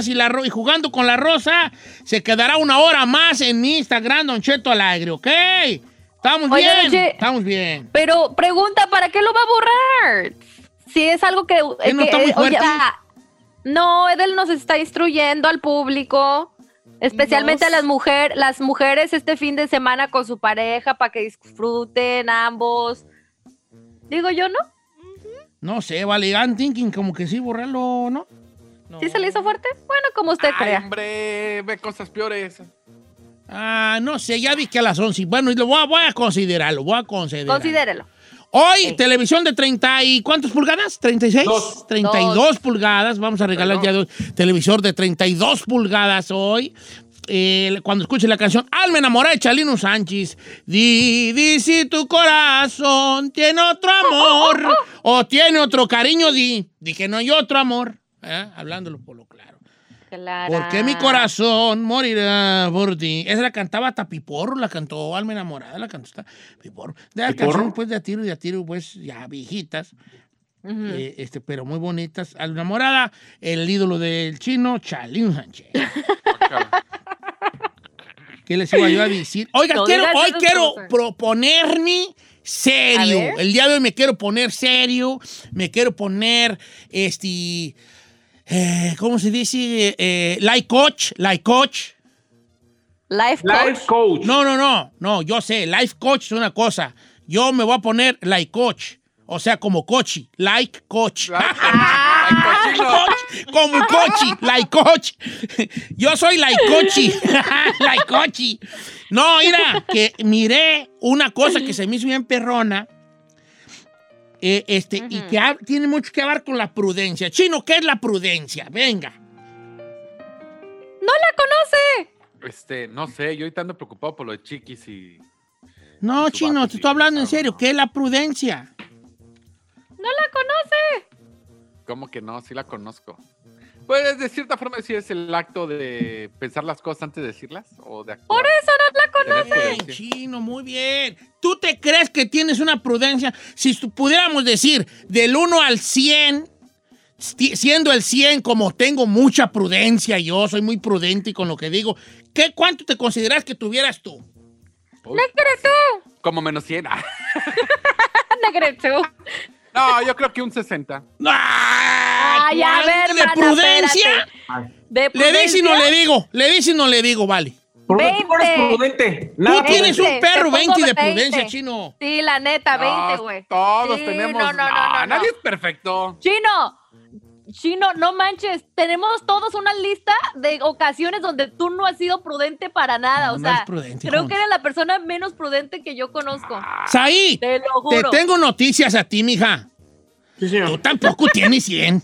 Y, la, y jugando con la rosa se quedará una hora más en mi Instagram, Don Cheto Alegre, ¿ok? Estamos bien, estamos bien. Pero pregunta, ¿para qué lo va a borrar? Si es algo que... no está muy fuerte? no, Edel nos está instruyendo al público, especialmente a las, mujeres las mujeres este fin de semana con su pareja para que disfruten ambos. Digo yo, ¿no? No sé, vale, I'm thinking como que sí, borrarlo, ¿no? ¿Sí se le hizo fuerte? Bueno, como usted crea. hombre, ve cosas peores. Ah, no sé, ya vi que a las 11. Bueno, lo voy a, voy a considerarlo, voy a considerarlo. Considérelo. Hoy, televisión de 30 y ¿cuántas pulgadas? ¿36? Dos. 32 pulgadas. Vamos a regalar ya dos, televisor de 32 pulgadas hoy. Eh, cuando escuche la canción Alma enamorada de Chalino Sánchez. Di, di si tu corazón tiene otro amor o tiene otro cariño, di, di que no hay otro amor. ¿Eh? Hablándolo por lo claro. Claro. ¿Por qué mi corazón morirá por ti? Esa la cantaba Tapiporro, la cantó Alma Enamorada, la cantó Tapiporro. De las canciones, pues, de a tiro y de a tiro, pues, ya viejitas. eh, este, pero muy bonitas. Alma Enamorada, el ídolo del chino, Chalín Sánchez. ¿Qué les iba yo a decir? Oiga, No quiero, digas hoy quiero cosas. proponerme serio. El día de hoy me quiero poner serio. Me quiero poner, este, eh, ¿cómo se dice? Eh, like coach, like coach. Life coach. Life coach. No, no, no, no, yo sé, life coach es una cosa. Yo me voy a poner like coach. O sea, como cochi, like coach. Cochino. Coach, como cochi, like coach. Yo soy like cochi, like cochi. No, mira, que miré una cosa que se me hizo bien perrona. Eh, este, y que ha- tiene mucho que ver con la prudencia. Chino, ¿qué es la prudencia? Venga. ¡No la conoce! Este, no sé, yo ahorita ando preocupado por lo de Chiquis y. No, Su Chino, te estoy hablando en serio. no. ¿Qué es la prudencia? ¡No la conoce! ¿Cómo que no? Sí la conozco. Pues de cierta forma sí es el acto de pensar las cosas antes de decirlas o de actuar. Por eso no la conoce. Tener Bien, prudencia. chino, muy bien. ¿Tú te crees que tienes una prudencia? Si pudiéramos decir del 1 al 100, sti- siendo el 100 como tengo mucha prudencia, yo soy muy prudente con lo que digo, ¿qué, ¿cuánto te consideras que tuvieras tú? ¡Negreto! Como menos 100. Ah, ¡Negreto! No, yo creo que un 60. ¡Ah! Ay, a ver, ¿De mana, prudencia? espérate. ¿De Le dices y no le digo, le dices y no le digo, vale. Tú no eres 20. prudente. Tú tienes un te perro pongo 20 de 20. prudencia, chino. Sí, la neta, 20, No, güey. Todos Sí, tenemos. No, no, no, no, no. Nadie es perfecto. Chino, Chino, no manches. Tenemos todos una lista de ocasiones donde tú no has sido prudente para nada. No, o no sea, es prudente, creo que eres la persona menos prudente que yo conozco. Saí, Te lo te juro. tengo noticias a ti, mija. Sí, señor. Tú tampoco tienes 100.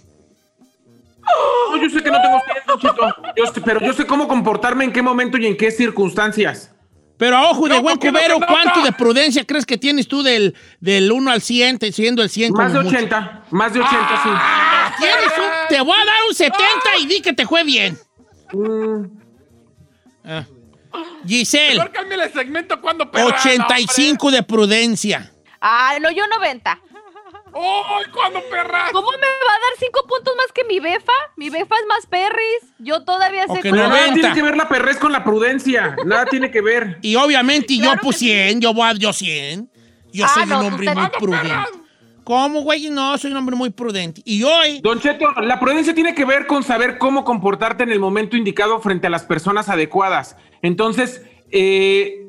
No, yo sé que no tengo tiempo, Chito. Yo sé- pero yo sé cómo comportarme en qué momento y en qué circunstancias. Pero a ojo de No, buen ¿por qué no cubero? ¿cuánto de prudencia crees que tienes tú del, del 1 al 100, te- siendo el 100 Más de como mucho? 80. Más de 80, sí. Ah, tienes un- te voy a dar un 70 y di que te fue bien. Mm, Ah. Giselle, el segmento cuando perra, 85 de prudencia. Ah, no, yo 90. ¡Ay, cuando perra! ¿Cómo me va a dar 5 puntos más que mi befa? Mi befa es más perris. Yo todavía sé Ok, que- nada 90. tiene que ver la perrez con la prudencia. Nada tiene que ver. Y obviamente yo Claro pues que sí. 100, yo voy a yo 100. Yo Ah, soy no, un hombre muy prudente. ¿Cómo, güey? No, soy un hombre muy prudente. Y hoy, Don Cheto, la prudencia tiene que ver con saber cómo comportarte en el momento indicado frente a las personas adecuadas. Entonces, eh,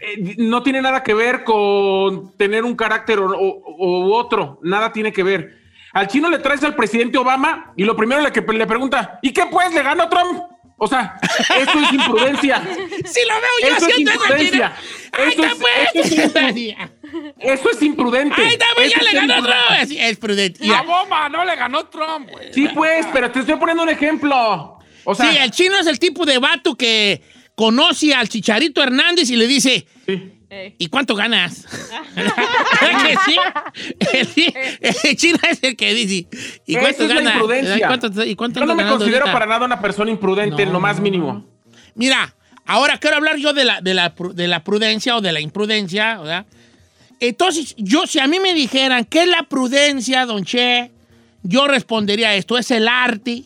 eh, no tiene nada que ver con tener un carácter o, otro. Nada tiene que ver. Al chino le traes al presidente Obama y lo primero le, que le pregunta, ¿y qué pues? ¿Le ganó Trump? O sea, eso es imprudencia. si lo veo yo Eso es imprudencia. ¡Ay, Eso es- pues! eso es- Eso es imprudente. ¡Ay, está pues! Eso Ya es le ganó vez. Es prudente. A Mira, bomba, no le ganó Trump, güey. Sí, pues, pero te estoy poniendo un ejemplo. O sea, sí, el chino es el tipo de vato que conoce al Chicharito Hernández y le dice, sí. ¿y cuánto ganas? ¿Verdad que sí? El, chino es el que dice, ¿y cuánto es ganas? imprudencia. ¿Y cuánto, y cuánto Yo no me considero ahorita? para nada una persona imprudente, en lo más mínimo. Mira, ahora quiero hablar yo de la, de la, pru- de la prudencia o de la imprudencia, ¿verdad? Entonces, yo, si a mí me dijeran qué es la prudencia, don Che, yo respondería esto, es el arte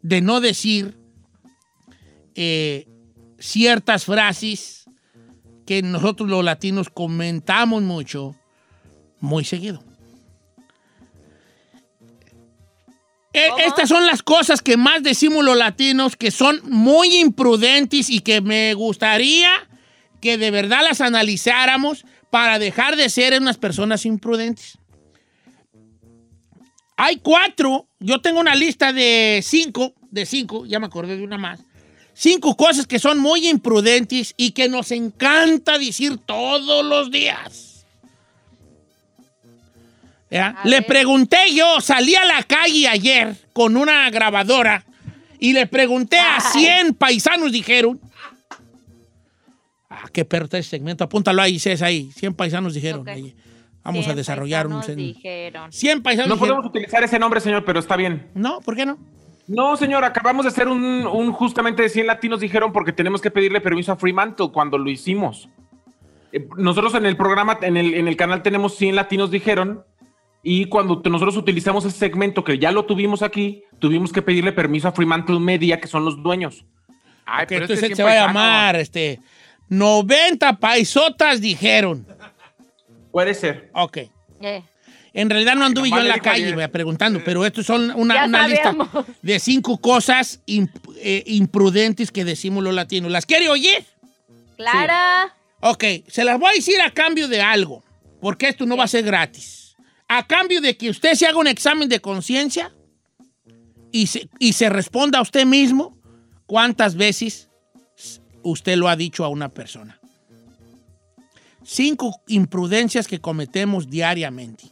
de no decir eh, ciertas frases que nosotros los latinos comentamos mucho, muy seguido. E- ¿Cómo? Estas son las cosas que más decimos los latinos, que son muy imprudentes y que me gustaría que de verdad las analizáramos para dejar de ser unas personas imprudentes. Hay cuatro, yo tengo una lista de cinco, de cinco, ya me acordé de una más. Cinco cosas que son muy imprudentes y que nos encanta decir todos los días. Le pregunté yo, salí a la calle ayer con una grabadora y le pregunté a Ay. 100 paisanos, dijeron. Ah, qué perro está ese segmento, apúntalo ahí, Cés, ahí. 100 paisanos dijeron. Ahí. Vamos a Cien desarrollar un... paisanos sen- dijeron. 100 paisanos No dijeron. podemos utilizar ese nombre, señor, pero está bien. No, ¿por qué no? No, señor, acabamos de hacer un, un justamente de 100 latinos dijeron porque tenemos que pedirle permiso a Fremantle cuando lo hicimos. Eh, Nosotros en el programa, en el, en el canal tenemos 100 latinos dijeron y cuando nosotros utilizamos ese segmento que ya lo tuvimos aquí, tuvimos que pedirle permiso a Fremantle Media, que son los dueños. Ay, Ok, pero entonces este se va a llamar, este... 90 paisotas dijeron. Puede ser. Ok. Eh, En realidad no anduve yo en la calle ayer. preguntando, pero estos son una, una lista de cinco cosas imp- eh, imprudentes que decimos los latinos. ¿Las quiere oír? Clara. Ok, se las voy a decir a cambio de algo, porque esto no va a ser gratis. A cambio de que usted se haga un examen de conciencia y se, y se responda a usted mismo cuántas veces usted lo ha dicho a una persona. Cinco imprudencias que cometemos diariamente.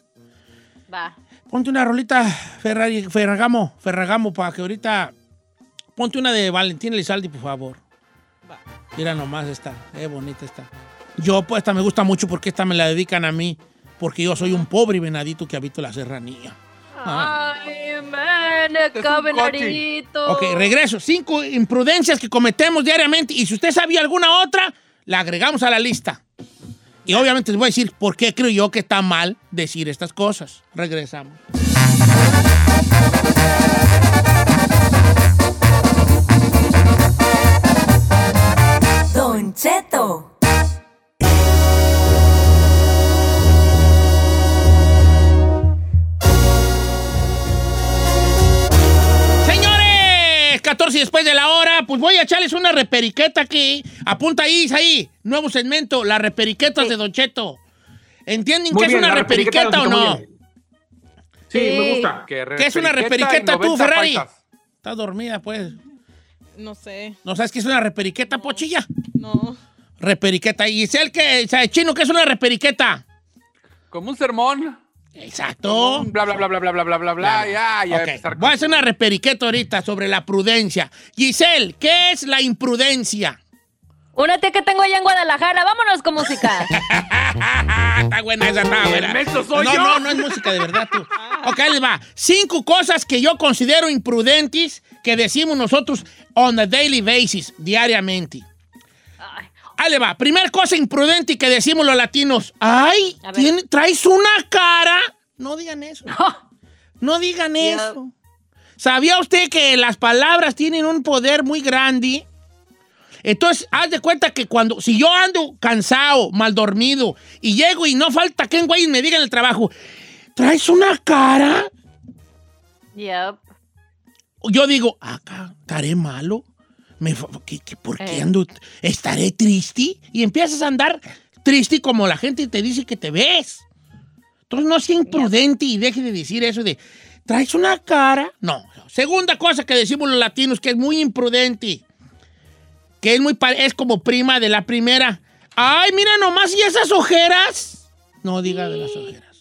Va. Ponte una rolita Ferrari, Ferragamo, Ferragamo, para que ahorita... Ponte una de Valentín Elizalde, por favor. Mira nomás esta, qué bonita está. Yo, pues, esta me gusta mucho porque esta me la dedican a mí, porque yo soy un pobre venadito que habito la serranía. Ah. Ay, man, es. Ok, regreso. Cinco imprudencias que cometemos diariamente y si usted sabía alguna otra, la agregamos a la lista. Y obviamente les voy a decir por qué creo yo que está mal decir estas cosas. Regresamos. 14 después de la hora, pues voy a echarles una reperiqueta aquí. Apunta ahí, ahí, nuevo segmento, las reperiquetas de Don Cheto. ¿Entienden qué es una reperiqueta reperiqueta o no? Sí, Sí. me gusta. ¿Qué es una reperiqueta tú, 90 Ferrari? paisas. Está dormida, pues. No sé, ¿No sabes qué es una reperiqueta, pochilla? no. Reperiqueta. ¿Y es el que, o sea, chino, qué es una reperiqueta? Como un sermón. Exacto. un Bla, bla, bla, bla, bla, bla, bla, bla, bla. Ya, ya. Ok, empezar con- Voy a hacer una reperiqueta ahorita sobre la prudencia. Giselle, ¿qué es la imprudencia? Únete que tengo allá en Guadalajara. Vámonos con música. está buena esa, está buena. soy no, yo. no, no es música de verdad tú. Ok, ahí les va. Cinco cosas que yo considero imprudentes que decimos nosotros on a daily basis, diariamente. Ahí le va. Primer cosa imprudente que decimos los latinos. Ay, tiene- traes una cara. No digan eso. No digan Ya. eso. ¿Sabía usted que las palabras tienen un poder muy grande? Entonces, haz de cuenta que cuando, si yo ando cansado, mal dormido, y llego y no falta que un güey me diga en el trabajo, ¿traes una cara? Yep. Yo digo, acá, ¿estaré malo? Me, fa- ¿qué- qué- ¿Por qué Eh. ando? ¿Estaré triste? Y empiezas a andar triste como la gente te dice que te ves. Entonces no sea imprudente y deje de decir eso de, ¿traes una cara? No. Segunda cosa que decimos los latinos que es muy imprudente, que es, muy, es como prima de la primera. Ay, mira nomás, ¿y esas ojeras? No diga de las ojeras.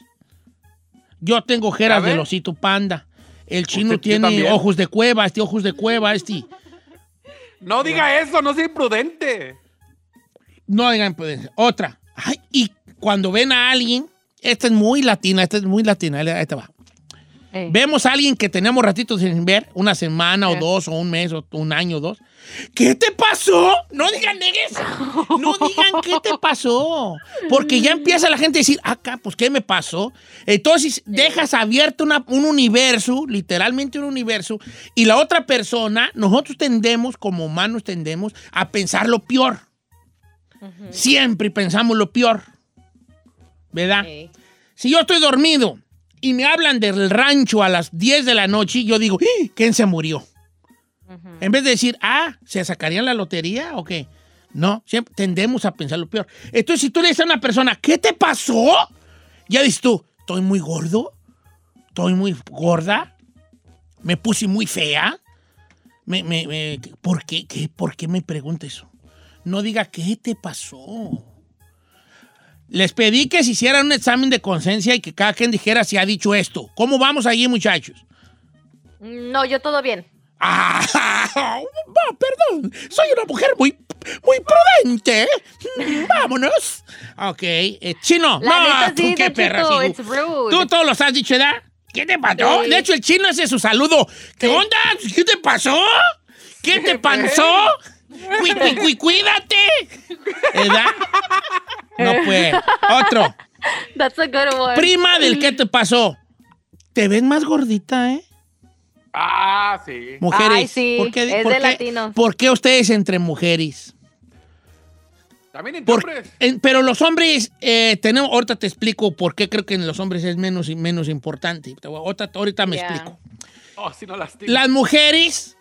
Yo tengo ojeras ¿Ya ve? del osito panda. El chino tiene ojos de cueva, este ojos de cueva, este. No diga eso, no sea imprudente. No digan imprudencia. Otra. Ay, y cuando ven a alguien, esta es muy latina, esta es muy latina, ahí te va. Ey. Vemos a alguien que tenemos ratitos sin ver, una semana o dos, o un mes, o un año o dos. ¿Qué te pasó? No digan negues. No digan qué te pasó. Porque ya empieza la gente a decir, acá, pues, ¿qué me pasó? Entonces, dejas abierto una- un universo, literalmente un universo, y la otra persona, nosotros tendemos, como humanos tendemos, a pensar lo peor. Siempre pensamos lo peor. ¿Verdad? Si yo estoy dormido y me hablan del rancho a las 10 de la noche, yo digo, "¡Ah! ¿quién se murió? En vez de decir, ah, ¿se sacarían la lotería o qué? No, siempre tendemos a pensar lo peor. Entonces, si tú le dices a una persona, ¿qué te pasó? Ya dices tú, estoy muy gordo, estoy muy gorda, me puse muy fea. Me, me- me- ¿por, qué, qué- ¿Por qué me pregunta eso? No diga, ¿qué te pasó? Les pedí que se hicieran un examen de conciencia y que cada quien dijera si ha dicho esto. ¿Cómo vamos allí, muchachos? No, yo todo bien. Ah, perdón. Soy una mujer muy, muy prudente. Mm, Vámonos. Ok. eh, chino. La no, tú sí, qué perra. Cheto, sí. it's rude. Tú todos los has dicho, ¿verdad? ¿Qué te pasó? Sí. De hecho, el chino es su saludo. ¿Qué onda? ¿Qué te pasó? ¿Qué te pasó? Cui, cui, cui, cuídate. ¿Verdad? No pues. Otro. That's a good one. Prima del ¿qué te pasó? Te ves más gordita, ¿eh? Ah, sí. Mujeres. Ay, sí, ¿por qué, es por de qué- latinos. ¿Por qué ustedes entre mujeres? También en Por- hombres. en- pero los hombres, eh, tenemos, ahorita te explico por qué creo que en los hombres es menos y menos importante. Ahorita, ahorita me Yeah. explico. Oh, si no lastima. Las mujeres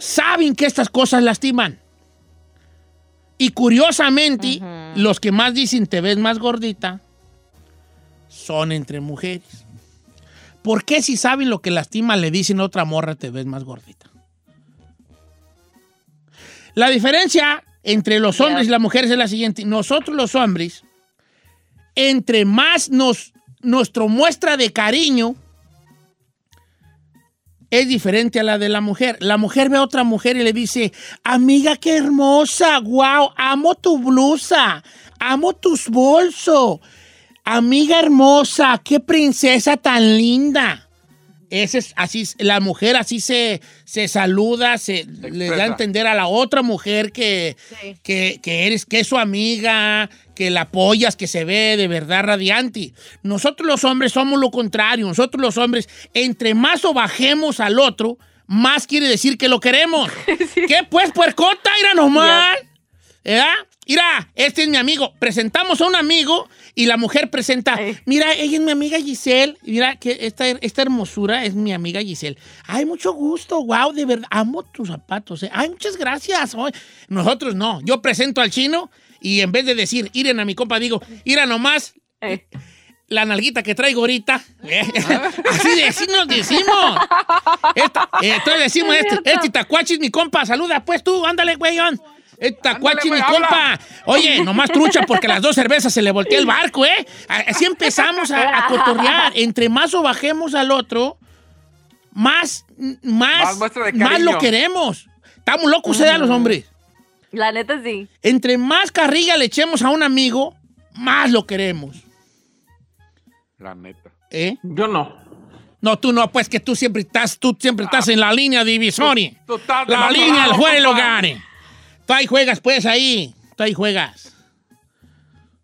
saben que estas cosas lastiman. Y curiosamente, los que más dicen te ves más gordita son entre mujeres. ¿Por qué si saben lo que lastima le dicen a otra morra te ves más gordita? La diferencia entre los hombres y las mujeres es la siguiente. Nosotros los hombres, entre más nos, nuestro muestra de cariño es diferente a la de la mujer. La mujer ve a otra mujer y le dice, amiga, qué hermosa, wow, amo tu blusa, amo tus bolsos, amiga hermosa, qué princesa tan linda. Ese es, así, la mujer así se, se saluda, se, le da a entender a la otra mujer que, Sí. que, que eres, que es su amiga, que la apoyas, que se ve de verdad radiante. Nosotros los hombres somos lo contrario. Nosotros los hombres, entre más o bajemos al otro, más quiere decir que lo queremos. ¿Qué pues, puercota? Mira nomás. ¿Verdad? Mira, este es mi amigo. Presentamos a un amigo y la mujer presenta, mira, ella es mi amiga Giselle. Mira, que esta, esta hermosura es mi amiga Giselle. Ay, mucho gusto, wow, de verdad. Amo tus zapatos. eh. Ay, muchas gracias. Ay, Nosotros no. Yo presento al chino y en vez de decir, iren a mi compa, digo, ira nomás Ey. la nalguita que traigo ahorita. eh, así, de- así nos decimos. Esta- eh, entonces decimos, este, este tacuachi es mi compa. Saluda, pues tú, ándale, güeyón. Este tacuachi es mi güey, compa. Oye, nomás trucha porque las dos cervezas se le voltea el barco, ¿eh? Así empezamos a, a cotorrear. Entre más o bajemos al otro, más, más, Más muestra de más lo queremos. Estamos locos, ¿eh, los hombres? La neta sí. Entre más carrilla le echemos a un amigo, más lo queremos. La neta. ¿Eh? Yo no. No, tú no, pues que tú siempre estás, tú siempre estás en la línea divisoria. Tú estás La línea del del compa. hogar. Tú ahí juegas, pues, ahí. Tú ahí juegas.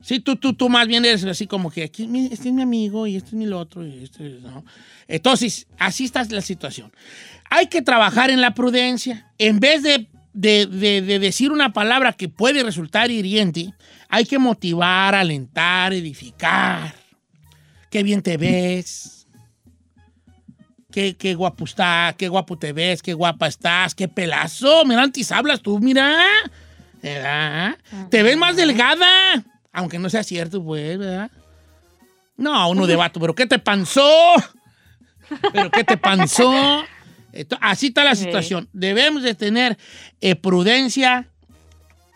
Sí, tú, tú, tú más bien eres así como que aquí, este es mi amigo y este es mi otro y este es, ¿no? Entonces, así está la situación. Hay que trabajar en la prudencia. En vez de, de- de- de decir una palabra que puede resultar hiriente, hay que motivar, alentar, edificar. Qué bien te ves. Qué, qué guapo está, qué guapo te ves, qué guapa estás, qué pelazo. Mira, antes hablas tú, mira. ¿Verdad? Te ves más delgada. Aunque no sea cierto, pues, ¿verdad? No, uno de vato, pero ¿qué te panzó? ¿Pero qué te panzó? Así está la situación. Debemos de tener eh, prudencia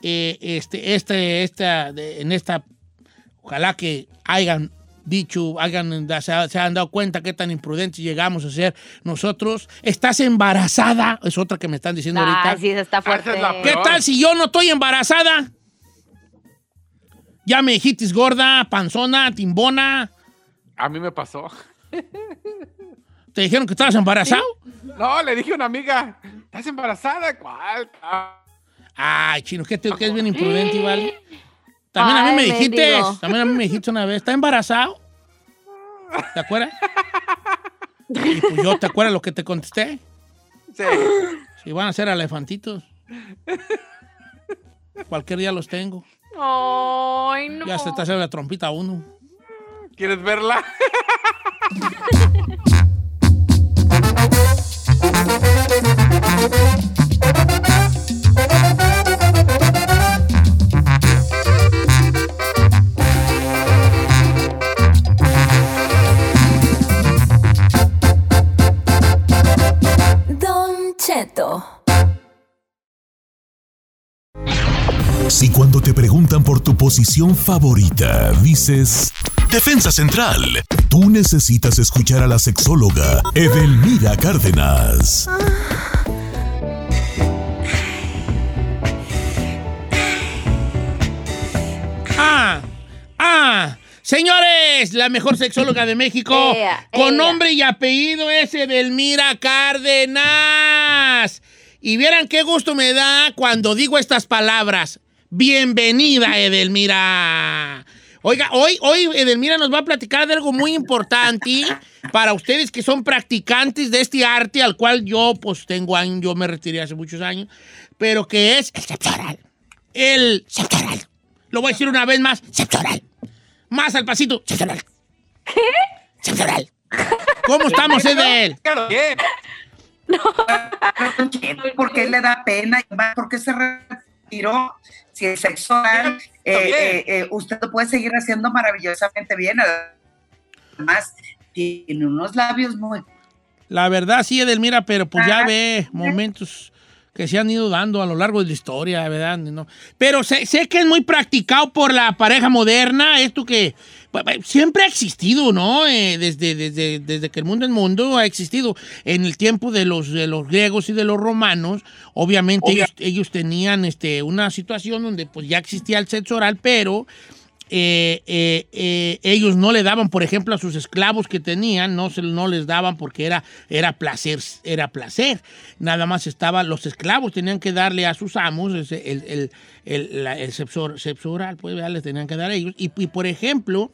eh, este, este, esta, de- en esta, ojalá que hayan dicho, hayan, se, ha- se han dado cuenta qué tan imprudentes llegamos a ser nosotros. ¿Estás embarazada? Es otra que me están diciendo ahorita. Ay, sí, está Ah, fuerte. la ¿Qué tal si yo no estoy embarazada? Ya me dijiste gorda, panzona, timbona. A mí me pasó. ¿Te dijeron que estabas embarazado? No, le dije a una amiga, ¿estás embarazada? ¿Cuál? Ah, Ay, chino, que, te- que es bien imprudente, igual. También a mí me dijiste, mendigo. también a mí me dijiste una vez, ¿está embarazado? ¿Te acuerdas? Y pues yo, ¿te acuerdas lo que te contesté? Sí. Si van a ser elefantitos. Cualquier día los tengo. Ay, no. Ya se está haciendo la trompita uno. ¿Quieres verla? Si cuando te preguntan por tu posición favorita, dices Defensa Central, tú necesitas escuchar a la sexóloga Edelmira Cárdenas. Señores, la mejor sexóloga de México, con nombre y apellido ese Edelmira Cárdenas. Y vieran qué gusto me da cuando digo estas palabras. Bienvenida, Edelmira. Oiga, hoy, hoy Edelmira nos va a platicar de algo muy importante para ustedes que son practicantes de este arte al cual yo pues tengo años, yo me retiré hace muchos años, pero que es el sexo oral. El sexo oral. Lo voy a decir una vez más, sexo oral. Más al pasito. ¿Qué? ¿Cómo estamos, Edel? Claro, bien. ¿Por qué le da pena? y más, ¿Por qué se retiró? Si el sexo oral, eh, eh, eh, usted lo puede seguir haciendo maravillosamente bien. Además, tiene unos labios muy... La verdad, sí, Edelmira, pero pues ya Ah. ve momentos que se han ido dando a lo largo de la historia, ¿verdad? No. Pero sé, sé que es muy practicado por la pareja moderna, esto que pues, pues, siempre ha existido, ¿no? Eh, desde, desde, desde que el mundo es mundo ha existido. En el tiempo de los, de los griegos y de los romanos, obviamente ellos, ellos tenían este, una situación donde pues ya existía el sexo oral, pero eh, eh, eh, ellos no le daban, por ejemplo, a sus esclavos que tenían, no, se, les daban porque era, placer, era placer. Nada más estaban, los esclavos tenían que darle a sus amos el, sexo, oral, pues ya les tenían que dar a ellos. Y, por ejemplo,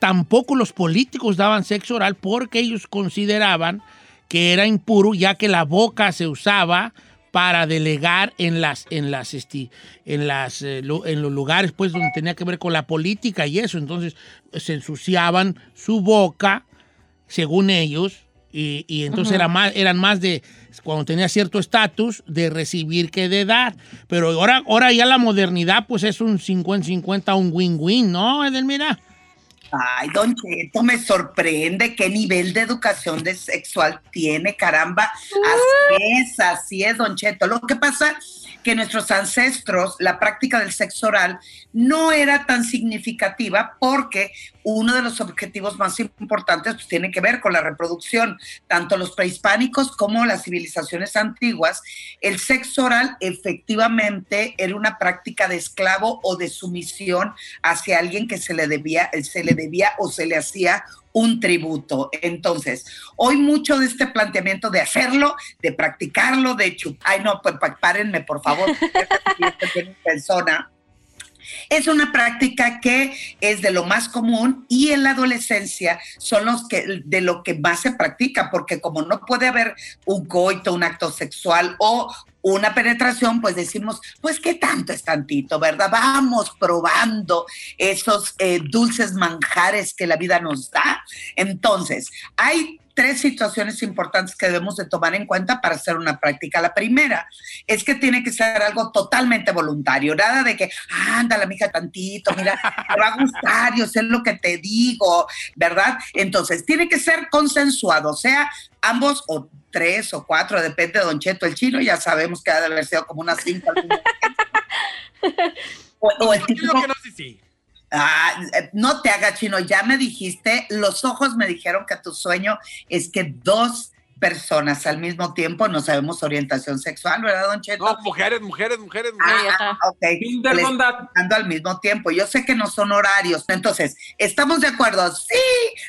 tampoco los políticos daban sexo oral porque ellos consideraban que era impuro ya que la boca se usaba para delegar en las en las esti- en las eh, en los lugares pues donde tenía que ver con la política y eso. Entonces se ensuciaban su boca según ellos y, y entonces era más, eran más de cuando tenía cierto estatus de recibir que de dar. Pero ahora ahora ya la modernidad pues es un 50-50 un win-win ¿no Edelmira? Ay, don Cheto, me sorprende qué nivel de educación de sexual tiene, caramba. Así es, así es, don Cheto. Lo que pasa que nuestros ancestros, la práctica del sexo oral no era tan significativa porque uno de los objetivos más importantes pues, tiene que ver con la reproducción. Tanto los prehispánicos como las civilizaciones antiguas, el sexo oral efectivamente era una práctica de esclavo o de sumisión hacia alguien que se le debía, se le debía o se le hacía un tributo. Entonces, hoy mucho de este planteamiento de hacerlo, de practicarlo, de chupar, ay no, pues párenme por favor, persona. Es una práctica que es de lo más común y en la adolescencia son los que de lo que más se practica, porque como no puede haber un coito, un acto sexual o una penetración, pues decimos, pues qué tanto es tantito, ¿verdad? Vamos probando esos eh, dulces manjares que la vida nos da. Entonces, hay tres situaciones importantes que debemos de tomar en cuenta para hacer una práctica. La primera es que tiene que ser algo totalmente voluntario, nada de que, ándale, mija, tantito, mira, te va a gustar, yo sé lo que te digo, ¿verdad? Entonces, tiene que ser consensuado, o sea, ambos o tres o cuatro, depende de Don Cheto, el chino, ya sabemos que ha de haber sido como unas cinco. o, o el típico sí, sí. Ah, eh, no te haga chino, ya me dijiste, los ojos me dijeron que tu sueño es que dos personas al mismo tiempo, no sabemos orientación sexual, ¿verdad, Don Cheto? No, mujeres, mujeres, mujeres, mujeres. Ah, ok. Les- al mismo tiempo. Yo sé que no son horarios. Entonces, ¿estamos de acuerdo? Sí,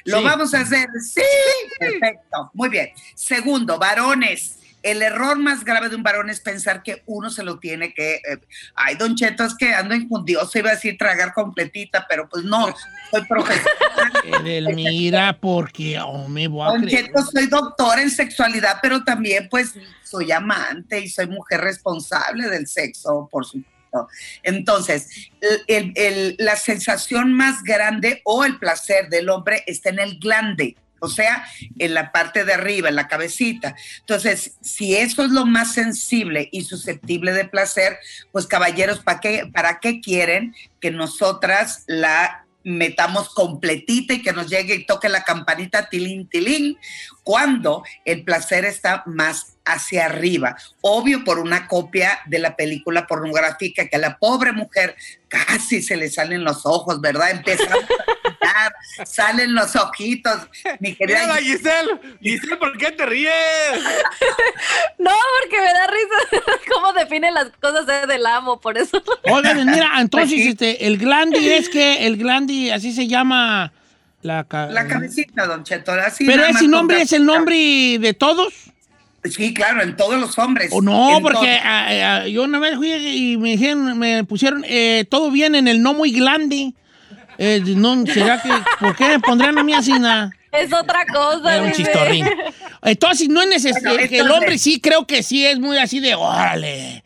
lo Sí. vamos a hacer. Sí, perfecto. Muy bien. Segundo, varones. El error más grave de un varón es pensar que uno se lo tiene que. eh, ay, Don Cheto, es que ando injundioso, iba a decir tragar completita, pero pues no, soy profesional. Edelmira, porque oh, me voy a Don creer. Cheto, soy doctora en sexualidad, pero también pues soy amante y soy mujer responsable del sexo, por supuesto. Entonces, el- el- el- la sensación más grande o el placer del hombre está en el glande, o sea, en la parte de arriba, en la cabecita. Entonces, si eso es lo más sensible y susceptible de placer, pues caballeros, ¿para qué, ¿para qué quieren que nosotras la metamos completita y que nos llegue y toque la campanita tilín, tilín, cuando el placer está más hacia arriba. Obvio por una copia de la película pornográfica que a la pobre mujer casi se le salen los ojos, ¿verdad? Empieza a brillar, salen los ojitos. Mi querida Mira, Giselle. Giselle, ¿por qué te ríes? No, porque me da risa cómo define las cosas del amo, por eso. Oigan, mira, entonces Pues sí. este, el glandi es que el glandi, así se llama la, ca- la cabecita, don Cheto. así Pero ese nombre es el nombre de todos. Sí, claro, en todos los hombres. O no, En porque ah, ah, yo una vez fui y me dijeron, me pusieron eh, todo bien en el no muy glandi. Eh, no, ¿será que, ¿Por qué me pondrían a mí así nada? Es otra cosa. Era un chistorrín. Entonces, no es necesario. Bueno, el hombre sí creo que sí es muy así de órale.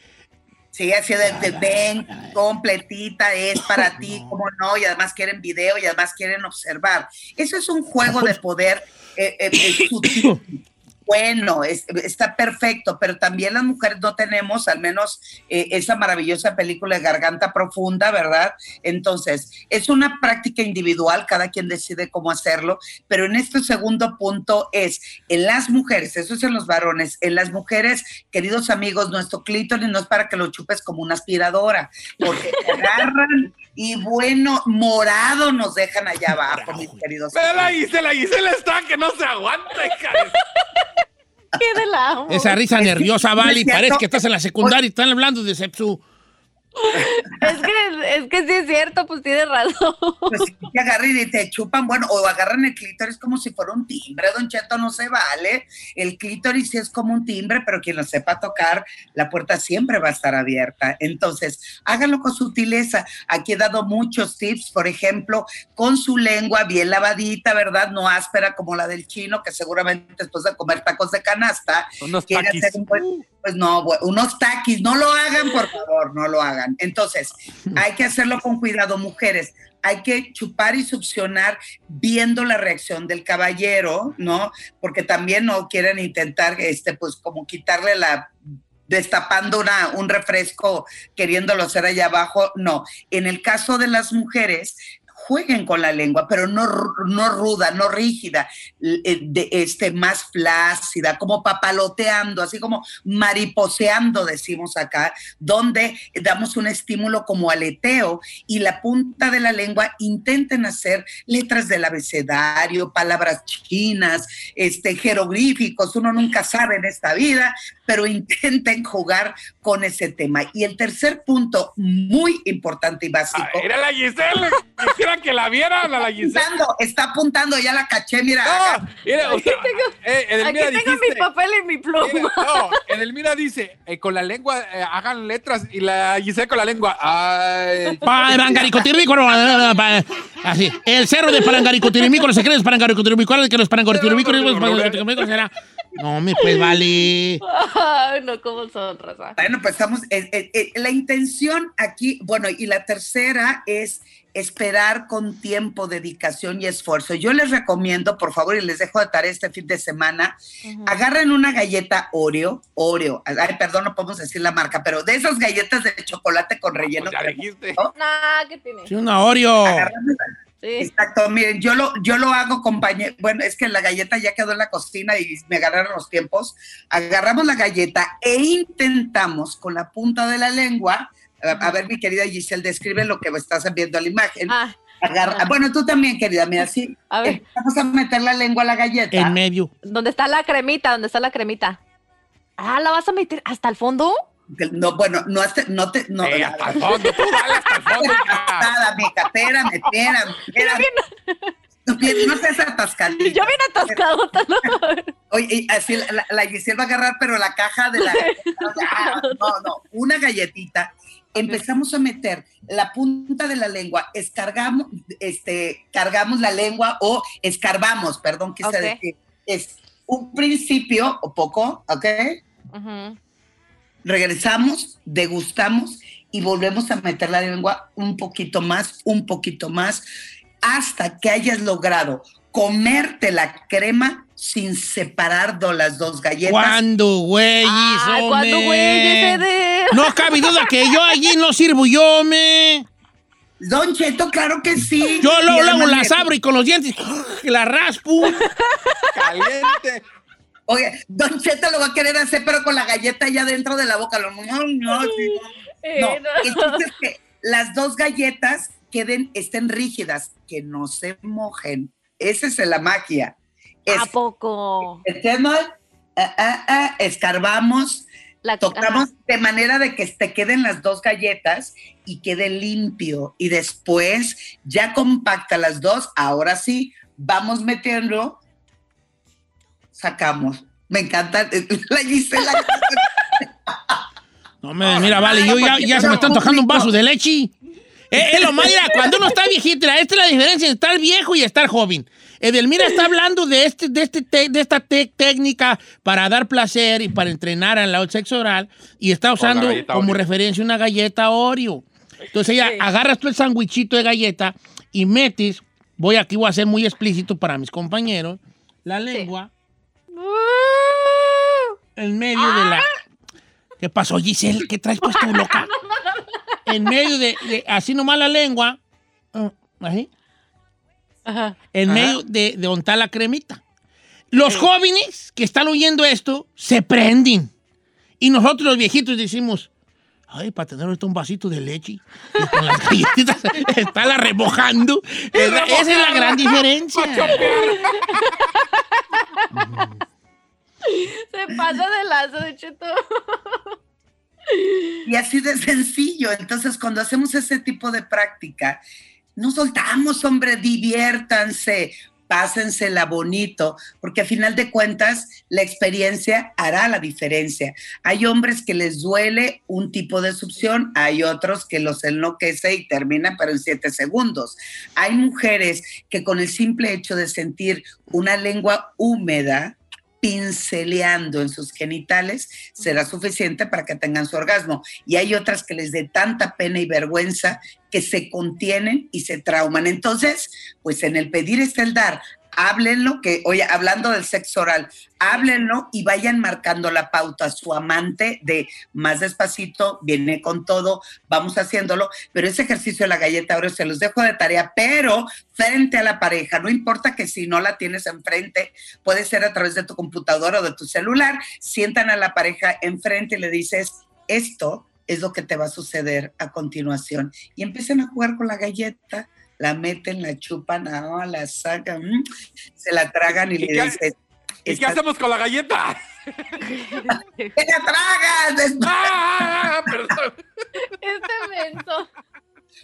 Sí, así de, de ven, completita, es para ti, como no, y además quieren video y además quieren observar. Eso es un juego de poder eh, eh, eh, sutil. Bueno, es- está perfecto, pero también las mujeres no tenemos al menos eh, esa maravillosa película de Garganta Profunda, ¿verdad? Entonces, es una práctica individual, cada quien decide cómo hacerlo, pero en este segundo punto es, en las mujeres, eso es en los varones, en las mujeres, queridos amigos, nuestro clítoris no es para que lo chupes como una aspiradora, porque te agarran y bueno, morado nos dejan allá abajo, mis queridos. Pero la Giselle, la Giselle está que no se aguanta, hija. ¿Qué amo? Esa risa nerviosa, Vali. Parece que estás en la secundaria y están hablando de Sepsu. Es que, es que sí es cierto, pues tiene razón. Pues sí, que agarran y te chupan, bueno, o agarran el clítoris como si fuera un timbre, don Cheto, no se vale. El clítoris sí es como un timbre, pero quien lo sepa tocar, la puerta siempre va a estar abierta. Entonces, háganlo con sutileza. Aquí he dado muchos tips, por ejemplo, con su lengua bien lavadita, ¿verdad? No áspera como la del chino, que seguramente después de comer tacos de canasta, Unos quiere taquis. hacer un buen- pues no, unos taquis, no lo hagan, por favor, no lo hagan. Entonces, hay que hacerlo con cuidado, mujeres. Hay que chupar y succionar viendo la reacción del caballero, ¿no? Porque también no quieren intentar, este, pues, como quitarle la destapando una, un refresco queriéndolo hacer allá abajo. No, en el caso de las mujeres, jueguen con la lengua, pero no, no ruda, no rígida, eh, este, más flácida, como papaloteando, así como mariposeando, decimos acá, donde damos un estímulo como aleteo y la punta de la lengua intenten hacer letras del abecedario, palabras chinas, este, jeroglíficos, uno nunca sabe en esta vida, pero intenten jugar con ese tema. Y el tercer punto, muy importante y básico, Ah, Era la Giselle. Quisiera que la vieran a la Giselle. apuntando, está apuntando, ya la caché, mira. No, mira, eh, Aquí mi papel y mi pluma. Mira, no, Edelmira dice, eh, con la lengua eh, hagan letras y la Giselle con la lengua. Ay. Así. El cerro de Parangaricotirimícoro. Se cree es Parangaricotirimícoro. Que los Parangaricotirimícoros será. No, me pues vale. Ay, no, ¿cómo son, raza? Bueno, pues estamos, eh, eh, eh, la intención aquí, bueno, y la tercera es esperar con tiempo, dedicación y esfuerzo. Yo les recomiendo, por favor, y les dejo de tarea este fin de semana, agarren una galleta Oreo, Oreo, ay, perdón, no podemos decir la marca, pero de esas galletas de chocolate con relleno. Pues ya dijiste. Nah, ¿qué tiene? Sí, una Oreo. Sí. Exacto, miren, yo lo, yo lo hago, compañero. Bueno, es que la galleta ya quedó en la cocina y me agarraron los tiempos. Agarramos la galleta e intentamos con la punta de la lengua. A, a ver, mi querida Giselle, describe lo que estás viendo a la imagen. Ah, Agarra- Bueno, tú también, querida, mira, sí. A ver. Vamos a meter la lengua a la galleta. En medio. ¿Dónde está la cremita? ¿Dónde está la cremita? Ah, ¿la vas a meter hasta el fondo? No, bueno, no, hasta- no te. No, Eh, hasta el fondo, tú dale hasta el fondo. hija. Nada, mica, espérame, espérame, espérame. No, no seas atascadita. Yo bien atascado. Oye, y así la, la- la Giselle va a agarrar, pero la caja de la. Ah, No, no, una galletita. Empezamos a meter la punta de la lengua, escargamos, este, cargamos la lengua o escarbamos, perdón, quise Ok. decir. Es un principio o poco, ¿ok? Regresamos, degustamos y volvemos a meter la lengua un poquito más, un poquito más, hasta que hayas logrado comerte la crema sin separar las dos galletas. ¿Cuándo, güey? ¿cuándo, güey? No cabe duda que yo allí no sirvo yo, me. Don Cheto, claro que sí. Yo luego, luego las abro y con los dientes la raspo. Caliente. Oye, Don Cheto lo va a querer hacer, pero con la galleta ya dentro de la boca. Lo- No, no, sí, no. Eh, No, el chiste es que las dos galletas queden, estén rígidas, que no se mojen. Esa es la magia. Es, ¿A poco? metemos, ah, ah, ah, escarbamos, La, tocamos ajá. de manera de que te queden las dos galletas y quede limpio. Y después ya compacta las dos. Ahora sí, vamos metiendo, sacamos. Me encanta la Gisela. No me mira, vale, yo ya, ya se me está antojando un vaso de leche. Eh, Es lo más, mira, cuando uno está viejito, esta es la diferencia entre estar viejo y estar joven. Edelmira está hablando de, este, de, este te- de esta te- técnica para dar placer y para entrenar al sexo oral y está usando como Oreo. referencia una galleta Oreo. Entonces ella Sí. agarras tú el sandwichito de galleta y metes, voy aquí, voy a ser muy explícito para mis compañeros, la lengua en medio de la... ¿Qué pasó, Giselle? ¿Qué traes pues tú, loca? En medio de, de- así nomás la lengua, ah, así, Ajá. en medio de, está la cremita. Los jóvenes que están oyendo esto se prenden. Y nosotros los viejitos decimos, ay, para tener ahorita un vasito de leche y con las galletitas estarla remojando. Esa esa es la gran diferencia. Se pasa de lazo, de cheto. Y así de sencillo. Entonces, cuando hacemos ese tipo de práctica, no soltamos, hombre, diviértanse, pásensela bonito, porque a final de cuentas la experiencia hará la diferencia. Hay hombres que les duele un tipo de succión, hay otros que los enloquece y terminan, pero en siete segundos. Hay mujeres que con el simple hecho de sentir una lengua húmeda, pinceleando en sus genitales será suficiente para que tengan su orgasmo. Y hay otras que les dé tanta pena y vergüenza que se contienen y se trauman. Entonces, pues en el pedir está el dar. Háblenlo, que, oye, hablando del sexo oral, háblenlo y vayan marcando la pauta a su amante de más despacito, viene con todo, vamos haciéndolo, pero ese ejercicio de la galleta ahora se los dejo de tarea, pero frente a la pareja, no importa que si no la tienes enfrente, puede ser a través de tu computadora o de tu celular, sientan a la pareja enfrente y le dices, esto es lo que te va a suceder a continuación. Y empiezan a jugar con la galleta, la meten, la chupan, ah, la sacan, mm, se la tragan y, ¿Y le qué- dices, ¿Y qué "Estás- hacemos con la galleta? ¡Te la tragas! ¡Ah! Perdón. Este.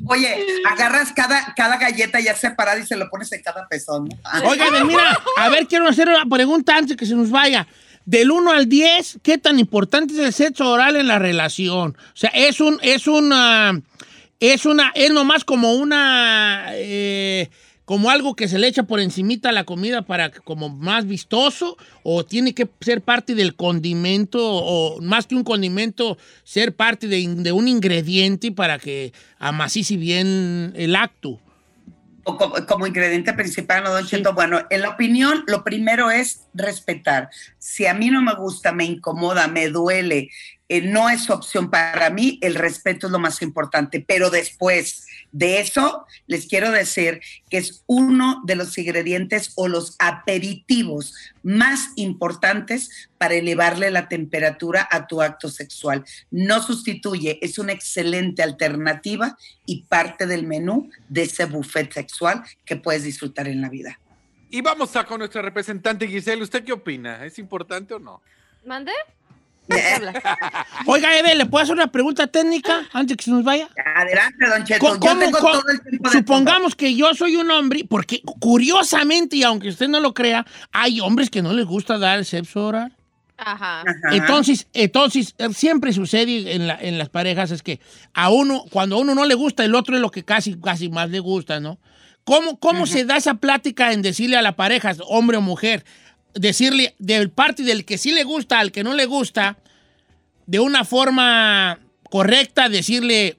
Oye, agarras cada, cada galleta ya separada y se lo pones en cada pezón. ¿no? Oigan, mira, a ver, quiero hacer una pregunta antes que se nos vaya. Del 1 al 10, ¿qué tan importante es el sexo oral en la relación? O sea, es un, es una, es una, es nomás como una, eh, como algo que se le echa por encimita a la comida para que como más vistoso, o tiene que ser parte del condimento, o más que un condimento, ser parte de, de un ingrediente para que amacice bien el acto. Como, como ingrediente principal, ¿no, Don Cheto? Bueno, en la opinión, lo primero es respetar. Si a mí no me gusta, me incomoda, me duele, eh, no es opción para mí, el respeto es lo más importante, pero después de eso, les quiero decir que es uno de los ingredientes o los aperitivos más importantes para elevarle la temperatura a tu acto sexual. No sustituye, es una excelente alternativa y parte del menú de ese buffet sexual que puedes disfrutar en la vida. Y vamos a con nuestra representante Giselle. ¿Usted qué opina? ¿Es importante o no? ¿Mande? Oiga, Ede, ¿le puedo hacer una pregunta técnica antes que se nos vaya? Adelante, don Cheto. ¿Cómo- Yo cómo- tengo cómo- todo el tiempo del supongamos que yo soy un hombre, porque curiosamente, y aunque usted no lo crea, hay hombres que no les gusta dar el sexo oral. Ajá. Entonces, entonces eh, siempre sucede en, la- en las parejas es que a uno, cuando a uno no le gusta, el otro es lo que casi, casi más le gusta, ¿no? ¿Cómo, cómo se da esa plática en decirle a la pareja, hombre o mujer, decirle del parte del que sí le gusta al que no le gusta, de una forma correcta, decirle,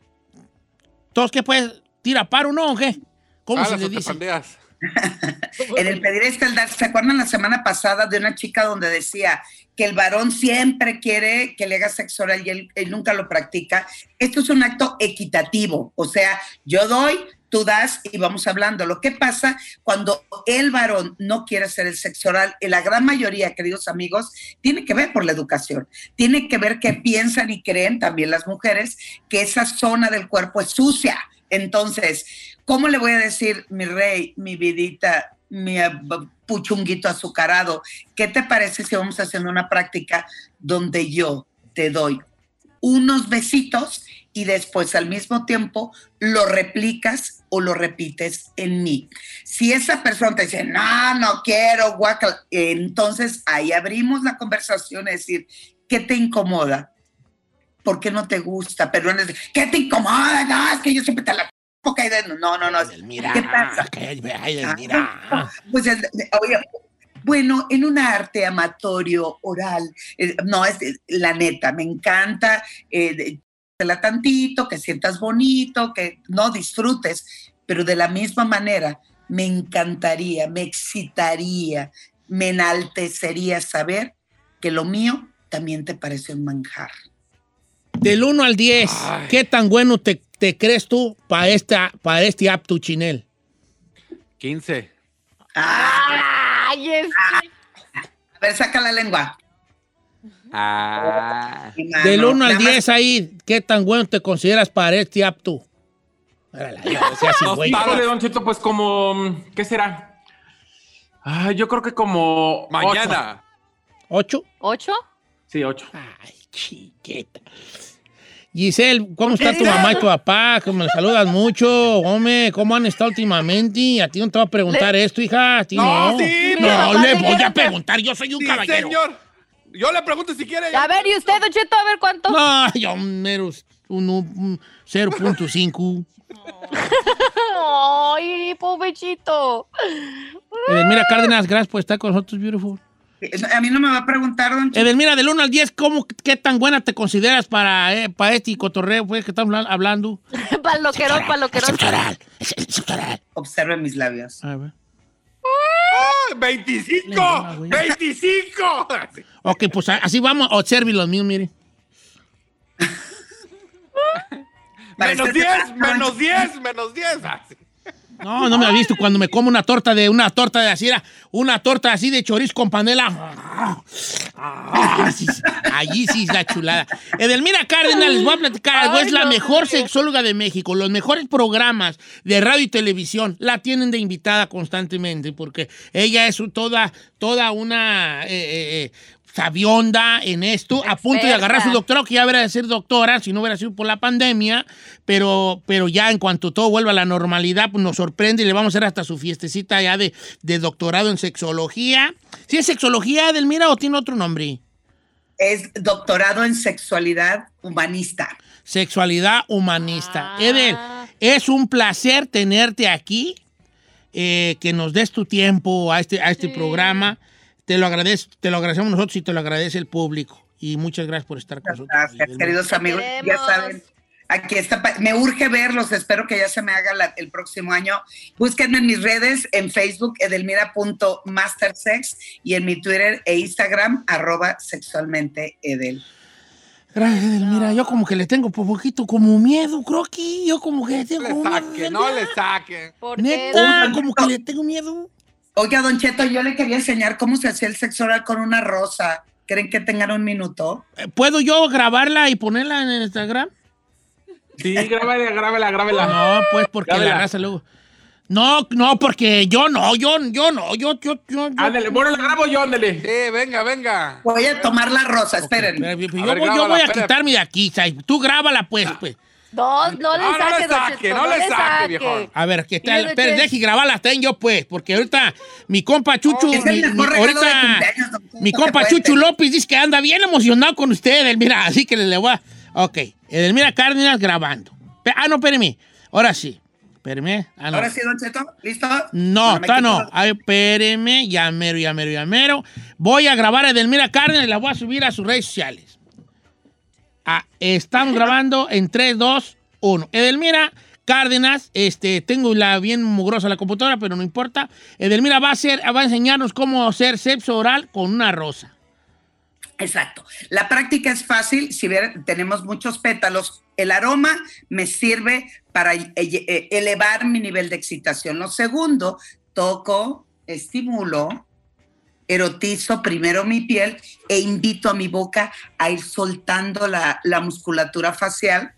¿todos qué puedes? ¿Tira paro o no o qué? ¿Cómo se Alas le dice? pandeas. En el pedir este el dar, ¿se acuerdan la semana pasada de una chica donde decía que el varón siempre quiere que le haga sexo oral y él, él nunca lo practica? Esto es un acto equitativo, o sea, yo doy, tú das y vamos hablando. Lo que pasa cuando el varón no quiere hacer el sexo oral, la gran mayoría, queridos amigos, tiene que ver por la educación, tiene que ver que piensan y creen también las mujeres que esa zona del cuerpo es sucia. Entonces, ¿cómo le voy a decir, mi rey, mi vidita, mi puchunguito azucarado? ¿Qué te parece si vamos haciendo una práctica donde yo te doy unos besitos y después al mismo tiempo lo replicas o lo repites en mí? Si esa persona te dice, no, no quiero, guacal, entonces ahí abrimos la conversación, es decir, ¿qué te incomoda? ¿Por qué no te gusta? Pero no es ¿qué te incomoda? No, es que yo siempre te la. No, no, no. Mira, ¿Qué pasa? mira. Ah, Pues, el- oye, bueno, en un arte amatorio, oral, eh, no, es la neta, me encanta, eh, tantito, que sientas bonito, que no disfrutes, pero de la misma manera, me encantaría, me excitaría, me enaltecería saber que lo mío también te parece un manjar. Del 1 al 10, Ay. ¿qué tan bueno te, te crees tú para esta, para este apto chinel? 15. Ah, Ay, es a ver, saca la lengua. Ah. Del 1 al nada más 10 ahí, ¿qué tan bueno te consideras para este apto? Híjole, Don Cheto, pues como, ¿qué será? Ah, yo creo que como Mañana. ¿Ocho? ocho. Sí, ocho. Ay, chiquita. Giselle, ¿cómo está tu mamá y tu papá? Que me saludas mucho. Hombre, ¿cómo han estado últimamente? A ti no te voy a preguntar esto, hija. A ti no. No, sí, no, le voy a preguntar. Yo soy un Sí, caballero. señor. Yo le pregunto si quiere. A ver, ¿y usted, Don Cheto? A ver cuánto. No, yo un 0.5. Ay, pobrecito. Edelmira Cárdenas, gracias por estar con nosotros, beautiful. A mí no me va a preguntar, don Cheto. Edelmira, del 1 al 10, ¿cómo, ¿qué tan buena te consideras para, eh, para este cotorreo pues, que estamos habla- hablando? Paloquerón, paloquerón. Sexo oral. Observe mis labios. A ver. ¡Ah, ¡25! Lengua, güey. ¡25! Ok, pues así vamos. Observe los míos, mire. Menos Parece- 10, menos 10, menos 10. Ah, sí. No, no me ha visto cuando me como una torta de una torta de así, era una torta así de chorizo con panela. Ah, sí, sí. Allí sí es la chulada. Edelmira Cárdenas, les voy a platicar algo. Es la mejor sexóloga de México. Los mejores programas de radio y televisión la tienen de invitada constantemente porque ella es toda, toda una eh, eh, eh, sabionda en esto, a punto de agarrar su doctorado, que ya hubiera de ser doctora si no hubiera sido por la pandemia, pero, pero ya en cuanto todo vuelva a la normalidad, pues nos sorprende y le vamos a hacer hasta su fiestecita ya de, de doctorado en sexología. ¿Sí es sexología, Delmira, o tiene otro nombre? Es doctorado en sexualidad humanista. Sexualidad humanista. Ah. Edel, es un placer tenerte aquí, eh, que nos des tu tiempo a este, a este Sí. programa. Te lo, agradez- te lo agradecemos nosotros y te lo agradece el público. Y muchas gracias por estar con nosotros. Gracias, queridos amigos. Ya saben, aquí está. Me urge verlos. Espero que ya se me haga la- el próximo año. Búsquenme en mis redes, en Facebook, edelmira.mastersex y en mi Twitter e Instagram, arroba sexualmente edel. Gracias, Edelmira. Yo como que le tengo por poquito como miedo, Croqui. Yo como que le tengo le miedo, saque, no le saque. ¿Por qué? Neta, como que le tengo miedo. Oiga, Don Cheto, yo le quería enseñar cómo se hacía el sexo oral con una rosa. ¿Creen que tengan un minuto? Eh, ¿Puedo yo grabarla y ponerla en Instagram? Sí, grábala, grábala, grábala. No, pues porque la raza luego. No, no, porque yo no, yo, yo no, yo, yo, yo. yo- Ándale, bueno, la grabo yo, ándale. Sí, venga, venga. Voy a tomar la rosa, esperen. Pero, yo, voy, ver, yo grábala, voy a espérate. quitarme de aquí, Sai. Tú grábala, pues, pues. No, no le No, no saque, le saque, Cheto, no le saque, viejo. A ver, ¿qué tal? Pero que- deje grabarla ten yo, pues, porque ahorita mi compa Chuchu, Es el mi- mejor mi- ahorita mi que compa Chuchu tener. López dice que anda bien emocionado con ustedes, mira, así que le, le voy a... Ok, Edelmira Cárdenas grabando. Pe- Ah, no, espérame. Ahora sí. Espérame. Ah, no. Ahora sí, Don Cheto, ¿listo? No, está no. Ay, espéreme, ya mero, ya mero, ya mero. Voy a grabar a Edelmira Cárdenas y la voy a subir a sus redes sociales. Ah, estamos grabando en 3, 2, 1. Edelmira Cárdenas, este, tengo la bien mugrosa la computadora, pero no importa. Edelmira va a, hacer, va a enseñarnos cómo hacer sexo oral con una rosa. Exacto. La práctica es fácil. Si bien tenemos muchos pétalos, el aroma me sirve para eh, eh, elevar mi nivel de excitación. Lo segundo, toco, estimulo, erotizo primero mi piel e invito a mi boca a ir soltando la, la musculatura facial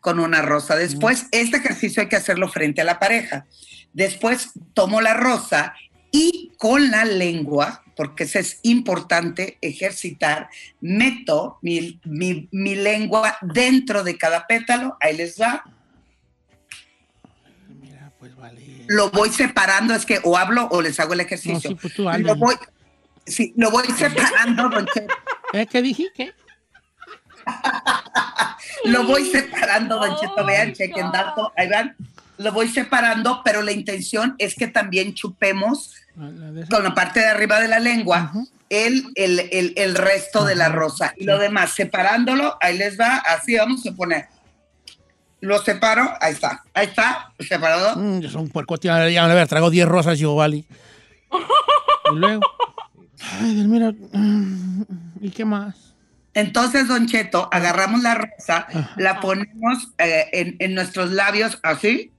con una rosa. Después, este ejercicio hay que hacerlo frente a la pareja. Después tomo la rosa y con la lengua, porque eso es importante ejercitar, meto mi, mi- mi lengua dentro de cada pétalo, ahí les va, lo voy separando, es que o hablo o les hago el No, ejercicio. sí, pues tú lo, voy, sí, lo voy separando, don Cheto. ¿Eh, ¿Qué. Lo voy separando, Don Cheto, vean, chequen dato, ahí van. Lo voy separando, pero la intención es que también chupemos esa. con la parte de arriba de la lengua el, el, el, el resto de la rosa. Y lo demás, separándolo, ahí les va, así vamos a poner. Lo separo, ahí está, ahí está, separado. Mm, yo soy un puercote, ya ya me había tragado 10 rosas yo, vale. Y luego. Ay, Dios, mira. mm, ¿Y qué más? Entonces, Don Cheto, agarramos la rosa, Ajá. la ponemos eh, en, en nuestros labios así,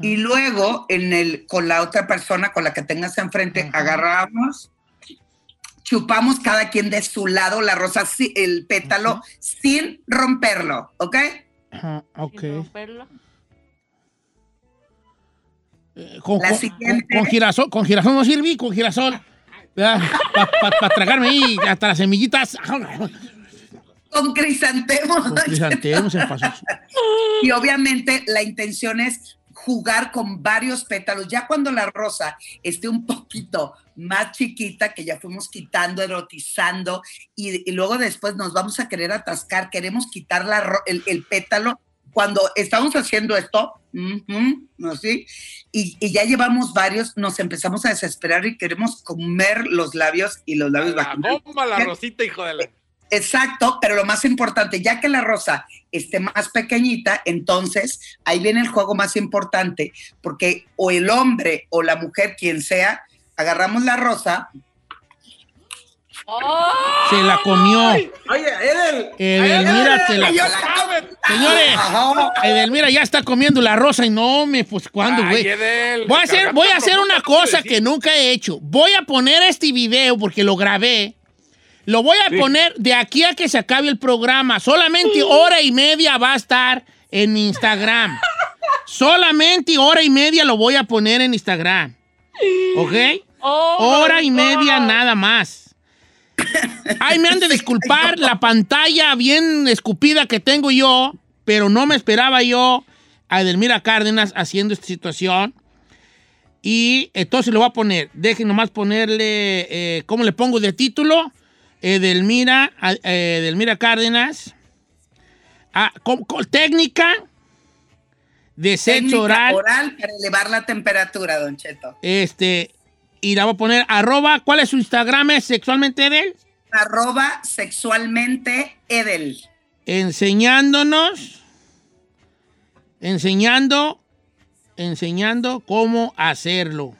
y luego en el, con la otra persona con la que tengas enfrente, Ajá. agarramos, chupamos cada quien de su lado la rosa, el pétalo, Ajá. sin romperlo, ¿ok? Ajá, ok. Sin romperlo. Eh, Con, La con- siguiente. con- con girasol, con girasol no sirve, con girasol. Para tragarme ahí hasta las semillitas. Con crisantemos. Con crisantemos en pasos. Y obviamente la intención es jugar con varios pétalos. Ya cuando la rosa esté un poquito más chiquita, que ya fuimos quitando, erotizando, y, y luego después nos vamos a querer atascar, queremos quitar la el, el pétalo. Cuando estamos haciendo esto, ¿no? ¿Sí? Y, y ya llevamos varios, nos empezamos a desesperar y queremos comer los labios y los labios La bomba, la rosita, hijo de la. Exacto, pero lo más importante, ya que la rosa esté más pequeñita, entonces ahí viene el juego más importante, porque o el hombre o la mujer, quien sea, agarramos la rosa, Se la comió. Oye, Edel. Edelmira, se la ¡Ay, yo comió. la- Señores, Ajá. Edelmira ya está comiendo la rosa y no me, pues, ¿cuándo, güey? Voy a hacer, voy a hacer una ¿cómo cosa que nunca he hecho. Voy a poner este video porque lo grabé. Lo voy a Sí. poner de aquí a que se acabe el programa. Solamente hora y media va a estar en mi Instagram. Solamente hora y media lo voy a poner en Instagram. ¿Ok? Oh, Hora y media God. nada más. Ay, me han de disculpar la pantalla bien escupida que tengo yo, pero no me esperaba yo a Edelmira Cárdenas haciendo esta situación. Y entonces le voy a poner, dejen nomás ponerle, eh, ¿cómo le pongo de título? Edelmira, eh, Edelmira Cárdenas. Ah, con- con- técnica de sexo técnica oral. oral para elevar la temperatura, Don Cheto. Este, y la voy a poner arroba, ¿cuál es su Instagram? ¿Es sexualmente Edel? Arroba sexualmente Edel. Enseñándonos, enseñando, enseñando cómo hacerlo.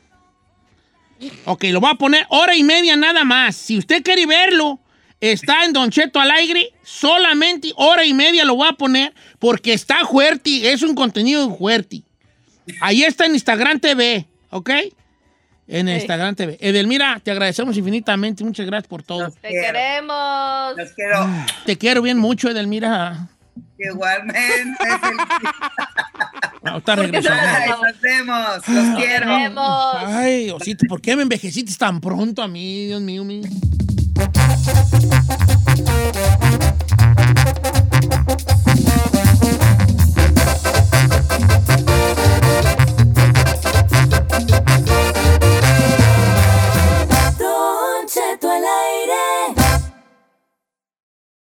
Ok, lo voy a poner hora y media nada más. Si usted quiere verlo, Está en Don Cheto al aire, solamente hora y media lo voy a poner porque está fuerte, es un contenido fuerte. Ahí está en Instagram TV, ¿ok? en. Instagram TV. Edelmira, te agradecemos infinitamente. Muchas gracias por todo. Te queremos. Nos quiero. Ah, te quiero bien mucho, Edelmira. Igualmente. Ahorita regresamos. Nos vemos. Ah, quiero. Nos vemos. Ay, Osito, ¿por qué me envejeciste tan pronto a mí? Dios mío, mío.